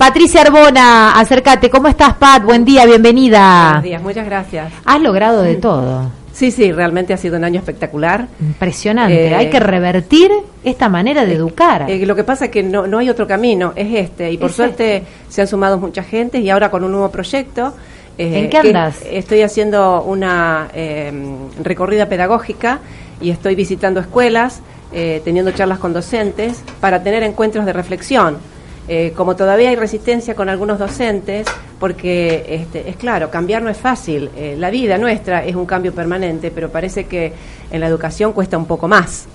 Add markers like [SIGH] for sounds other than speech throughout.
Patricia Arbona, acércate. ¿Cómo estás, Pat? Buen día, bienvenida. Buenos días, muchas gracias. Has logrado de todo. Sí, sí, realmente ha sido un año espectacular. Impresionante. Eh, hay que revertir esta manera de educar. Eh, lo que pasa es que no, no hay otro camino, es este. Y por Es suerte este. se han sumado mucha gente y ahora con un nuevo proyecto. eh, ¿En qué andas? Estoy haciendo una eh, recorrida pedagógica y estoy visitando escuelas, eh, teniendo charlas con docentes para tener encuentros de reflexión. Eh, como todavía hay resistencia con algunos docentes, porque este, es claro, cambiar no es fácil. Eh, la vida nuestra es un cambio permanente, pero parece que en la educación cuesta un poco más.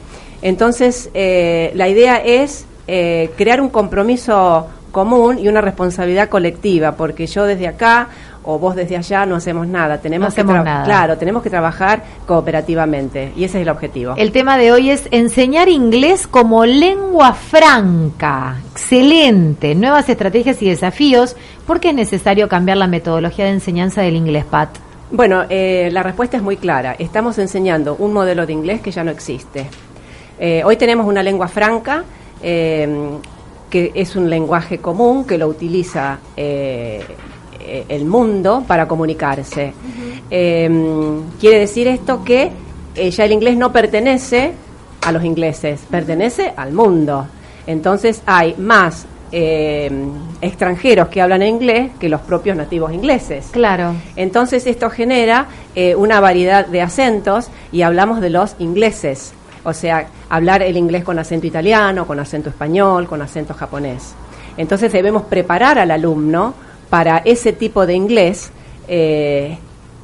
Entonces, eh, la idea es crear un compromiso común y una responsabilidad colectiva, porque yo desde acá o vos desde allá no hacemos nada. Tenemos No hacemos nada. Claro, tenemos que trabajar cooperativamente y ese es el objetivo. El tema de hoy es enseñar inglés como lengua franca. Excelente. Nuevas estrategias y desafíos. ¿Por qué es necesario cambiar la metodología de enseñanza del inglés, Pat? Bueno, eh, la respuesta es muy clara. Estamos enseñando un modelo de inglés que ya no existe. Eh, hoy tenemos una lengua franca, eh, que es un lenguaje común, que lo utiliza eh, eh, el mundo para comunicarse. Eh, quiere decir esto que eh, ya el inglés no pertenece a los ingleses, pertenece al mundo. Entonces hay más eh, extranjeros que hablan inglés que los propios nativos ingleses. Claro. Entonces esto genera eh, una variedad de acentos y hablamos de los ingleses, o sea, hablar el inglés con acento italiano, con acento español, con acento japonés. Entonces debemos preparar al alumno para ese tipo de inglés eh,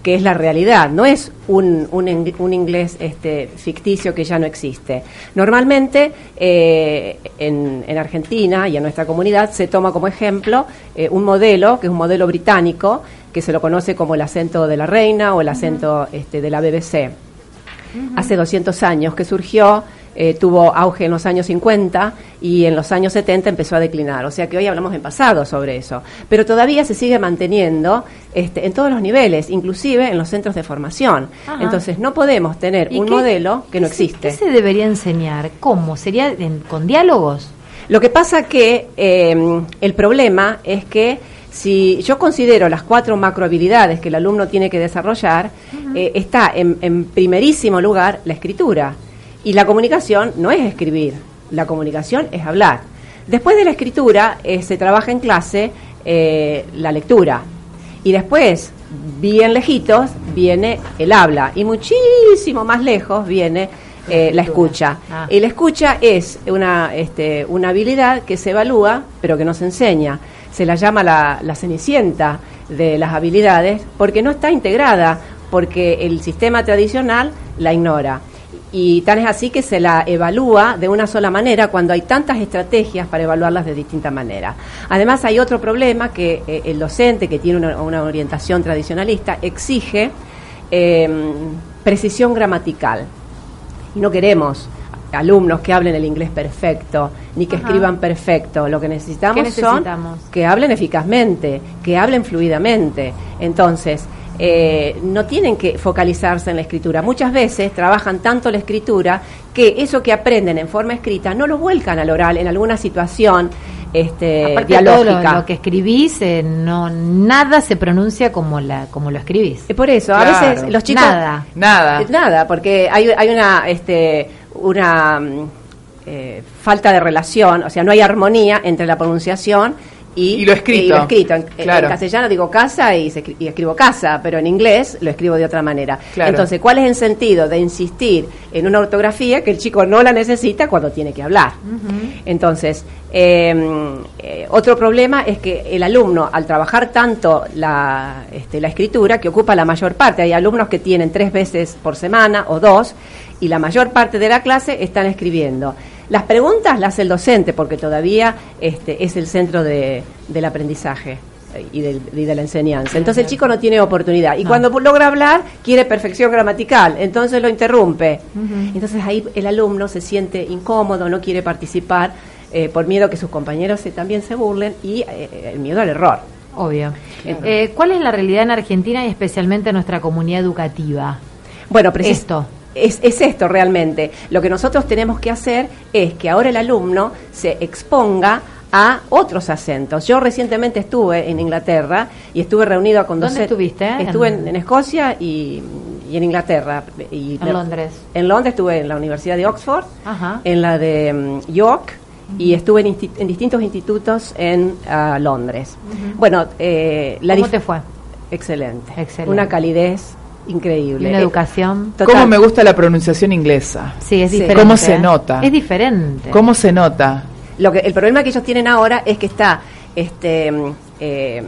que es la realidad, no es un, un, un inglés este, ficticio que ya no existe. Normalmente eh, en, en Argentina y en nuestra comunidad se toma como ejemplo eh, un modelo, que es un modelo británico, que se lo conoce como el acento de la reina o el acento este, de la BBC. Hace 200 años que surgió, eh, tuvo auge en los años 50 y en los años 70 empezó a declinar. O sea que hoy hablamos en pasado sobre eso. Pero todavía se sigue manteniendo este, en todos los niveles, inclusive en los centros de formación. Ajá. Entonces no podemos tener ¿Y un qué- modelo que no se- existe. ¿Qué se debería enseñar? ¿Cómo? ¿Sería en- con diálogos? Lo que pasa que eh, el problema es que si yo considero las cuatro macrohabilidades que el alumno tiene que desarrollar, eh, está en, en primerísimo lugar la escritura. Y la comunicación no es escribir, la comunicación es hablar. Después de la escritura eh, se trabaja en clase eh, la lectura. Y después, bien lejitos, viene el habla. Y muchísimo más lejos viene eh, la escucha. Ah. Y la escucha es una, este, una habilidad que se evalúa, pero que no se enseña. Se la llama la, la cenicienta de las habilidades, porque no está integrada, porque el sistema tradicional la ignora. Y tan es así que se la evalúa de una sola manera cuando hay tantas estrategias para evaluarlas de distinta manera. Además hay otro problema que eh, el docente que tiene una, una orientación tradicionalista exige eh, precisión gramatical. Y no queremos alumnos que hablen el inglés perfecto, ni que Ajá. escriban perfecto. Lo que necesitamos, ¿Qué necesitamos? son que hablen eficazmente, que hablen fluidamente. Entonces, eh, no tienen que focalizarse en la escritura. Muchas veces trabajan tanto la escritura que eso que aprenden en forma escrita no lo vuelcan al oral en alguna situación este, Aparte de todo lo, dialógica. lo que escribís, eh, no nada se pronuncia como la como lo escribís. Eh, Por eso, a veces los chicos... Nada. Nada. Eh, Nada, porque hay, hay una, este, una mm, eh, falta de relación, o sea, no hay armonía entre la pronunciación y, Y lo escrito. y lo escrito. En, en Claro. castellano digo casa y, se y escribo casa, pero en inglés lo escribo de otra manera. Claro. Entonces, ¿cuál es el sentido de insistir en una ortografía que el chico no la necesita cuando tiene que hablar? Entonces, eh, eh, otro problema es que el alumno, al trabajar tanto la, este, la escritura, que ocupa la mayor parte, hay alumnos que tienen tres veces por semana o dos, y la mayor parte de la clase están escribiendo. Las preguntas las hace el docente, porque todavía este, es el centro de- del aprendizaje eh, y, del- y de la enseñanza. Entonces el chico no tiene oportunidad. Y No. cuando logra hablar, quiere perfección gramatical, entonces lo interrumpe. Entonces ahí el alumno se siente incómodo, no quiere participar eh, por miedo que sus compañeros se, también se burlen y eh, el miedo al error. Obvio. Claro. Eh, ¿Cuál es la realidad en Argentina y especialmente en nuestra comunidad educativa? Bueno, Esto. Es, es esto realmente. Lo que nosotros tenemos que hacer es que ahora el alumno se exponga a otros acentos. Yo recientemente estuve en Inglaterra y estuve reunido con ¿Dónde estuviste? Estuve en, en Escocia y, y, en Inglaterra. Y en Londres. En Londres estuve en la Universidad de Oxford, Ajá. en la de um, York y estuve en, en, distintos institutos en uh, Londres. Uh -huh. Bueno, eh, la ¿cómo te fue? Excelente. Excelente. Una calidez increíble. Y una educación. Total. ¿Cómo me gusta la pronunciación inglesa? Sí, es diferente. ¿Cómo se nota? Es diferente. ¿Cómo se nota? Lo que, el problema que ellos tienen ahora es que está este, eh,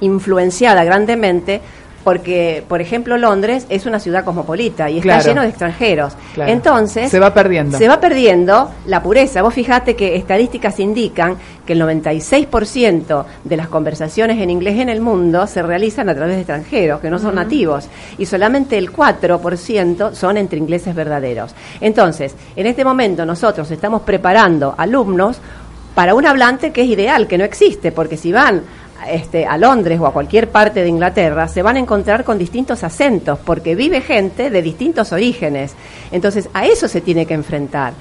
influenciada grandemente porque, por ejemplo, Londres es una ciudad cosmopolita y está Claro. lleno de extranjeros. Claro. Entonces, Se va perdiendo. se va perdiendo la pureza. Vos fijate que estadísticas indican que el 96% de las conversaciones en inglés en el mundo se realizan a través de extranjeros, que no son nativos, y solamente el 4% son entre ingleses verdaderos. Entonces, en este momento nosotros estamos preparando alumnos para un hablante que es ideal, que no existe, porque si van este, a Londres o a cualquier parte de Inglaterra, se van a encontrar con distintos acentos, porque vive gente de distintos orígenes. Entonces, a eso se tiene que enfrentar.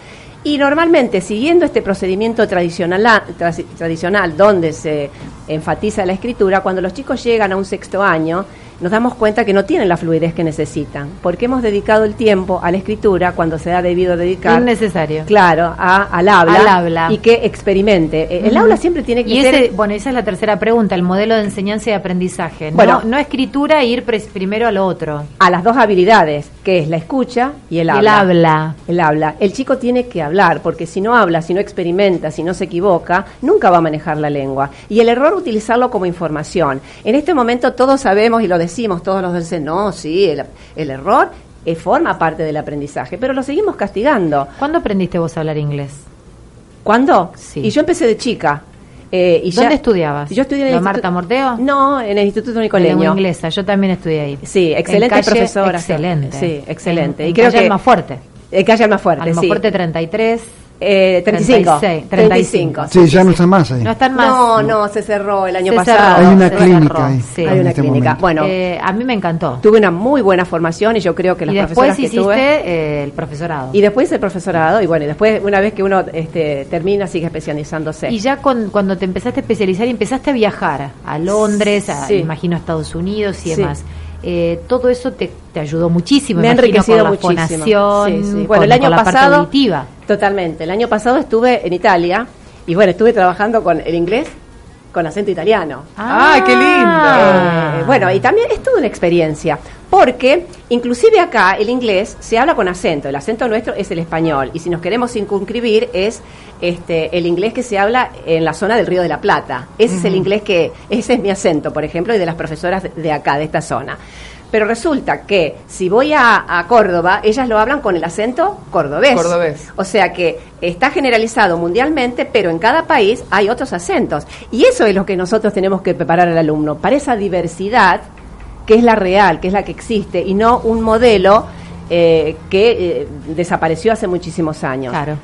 Y normalmente, siguiendo este procedimiento tradicional, tra- tradicional donde se enfatiza la escritura, cuando los chicos llegan a un sexto año, nos damos cuenta que no tienen la fluidez que necesitan, porque hemos dedicado el tiempo a la escritura cuando se ha debido dedicar Innecesario. Claro, a- al habla, Al habla. y que experimente. Eh, El aula siempre tiene que Y ser ese, bueno, esa es la tercera pregunta, el modelo de enseñanza y aprendizaje. No, Bueno. no escritura e ir primero a lo otro. a las dos habilidades, que es la escucha y el El habla. habla. El habla. El chico tiene que hablar, porque si no habla, si no experimenta, si no se equivoca, nunca va a manejar la lengua. Y el error, utilizarlo como información. En este momento todos sabemos y lo decimos, todos los docentes, no, sí, el, el error eh, forma parte del aprendizaje, pero lo seguimos castigando. ¿Cuándo aprendiste vos a hablar inglés? ¿Cuándo? Sí. Y yo empecé de chica. Eh, y ¿Dónde ya- estudiabas? Yo estudié en el ¿Lo Instituto- Marta Morteo? No, en el Instituto Nicoleño. lengua inglesa, yo también estudié ahí. Sí, excelente En calle, profesora. Excelente. Sí, excelente. En, y en creo calle que Almafuerte. Eh, calle Almafuerte, sí. Almafuerte 33. Eh, 35. 36, 35. Sí, ya no está más ahí. No están más. No, no, se cerró el año Se pasado. cerró, Hay una clínica cerró, ahí. sí. Hay una este clínica. momento. Bueno, Eh, a mí me encantó. tuve una muy buena formación y yo creo que las y profesoras después que hiciste tuve... eh, el profesorado. Y después el profesorado, y bueno, y después, una vez que uno este, termina, sigue especializándose. Y ya con- cuando te empezaste a especializar y empezaste a viajar a Londres, a, Sí. imagino a Estados Unidos y Sí. demás, eh, todo eso te, te ayudó muchísimo, Me ha enriquecido con la muchísimo. Sí, con, Bueno, el año con pasado-. Totalmente. El año pasado estuve en Italia y bueno, estuve trabajando con el inglés con acento italiano. ¡Ay, qué lindo! Eh, bueno, y también es toda una experiencia, porque inclusive acá el inglés se habla con acento, el acento nuestro es el español, y si nos queremos circunscribir es este, el inglés que se habla en la zona del Río de la Plata. Ese es el inglés que, ese es mi acento, por ejemplo, y de las profesoras de- de acá, de esta zona. Pero resulta que si voy a, a Córdoba, ellas lo hablan con el acento cordobés. Cordobés. O sea que está generalizado mundialmente, pero en cada país hay otros acentos. Y eso es lo que nosotros tenemos que preparar al alumno, para esa diversidad que es la real, que es la que existe, y no un modelo eh, que eh, desapareció hace muchísimos años. Claro.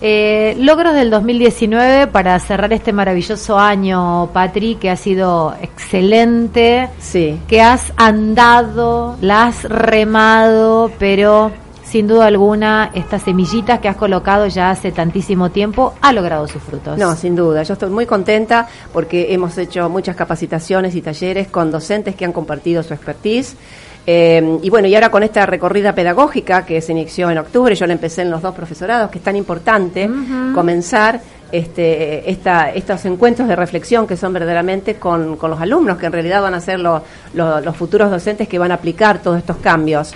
Eh, logros del 2019 para cerrar este maravilloso año, Patri, que ha sido excelente, Sí. que has andado, la has remado, pero sin duda alguna estas semillitas que has colocado ya hace tantísimo tiempo ha logrado sus frutos. No, sin duda. Yo estoy muy contenta porque hemos hecho muchas capacitaciones y talleres con docentes que han compartido su expertise. Eh, y bueno, y ahora con esta recorrida pedagógica que se inició en octubre, yo la empecé en los dos profesorados, que es tan importante comenzar este, esta, estos encuentros de reflexión que son verdaderamente con, con los alumnos, que en realidad van a ser los futuros docentes que van a aplicar todos estos cambios.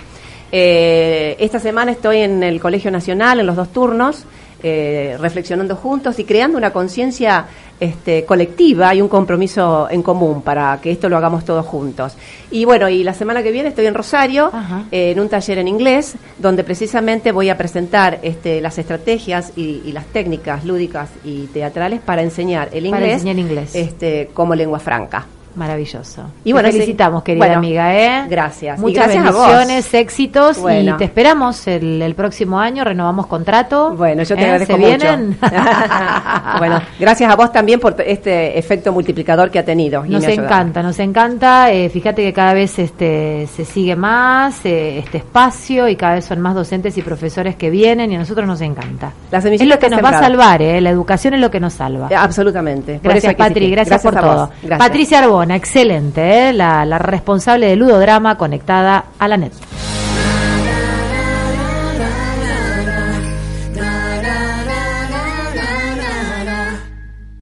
Eh, esta semana estoy en el Colegio Nacional, en los dos turnos, eh, reflexionando juntos y creando una conciencia este, colectiva y un compromiso en común para que esto lo hagamos todos juntos. Y bueno, y la semana que viene estoy en Rosario, eh, en un taller en inglés, donde precisamente voy a presentar este, las estrategias y, y las técnicas lúdicas y teatrales para enseñar el Para inglés, enseñar inglés. Este, como lengua franca. Maravilloso. Y bueno, te felicitamos, querida Bueno, amiga, ¿eh? gracias. Muchas gracias bendiciones, éxitos Bueno. y te esperamos el, el próximo año, renovamos contrato. Bueno, yo te ¿Eh? agradezco ¿Se mucho. vienen? [LAUGHS] bueno, gracias a vos también por este efecto multiplicador que ha tenido. y Nos encanta, nos encanta. Eh, fíjate que cada vez este, se sigue más eh, este espacio y cada vez son más docentes y profesores que vienen y a nosotros nos encanta. La Es lo que nos va a salvar, la educación es lo que nos salva. Absolutamente. Gracias, Patri, gracias, por todo. Gracias. Patricia Arbona, excelente, ¿eh? la, responsable de Ludodrama conectada a la net.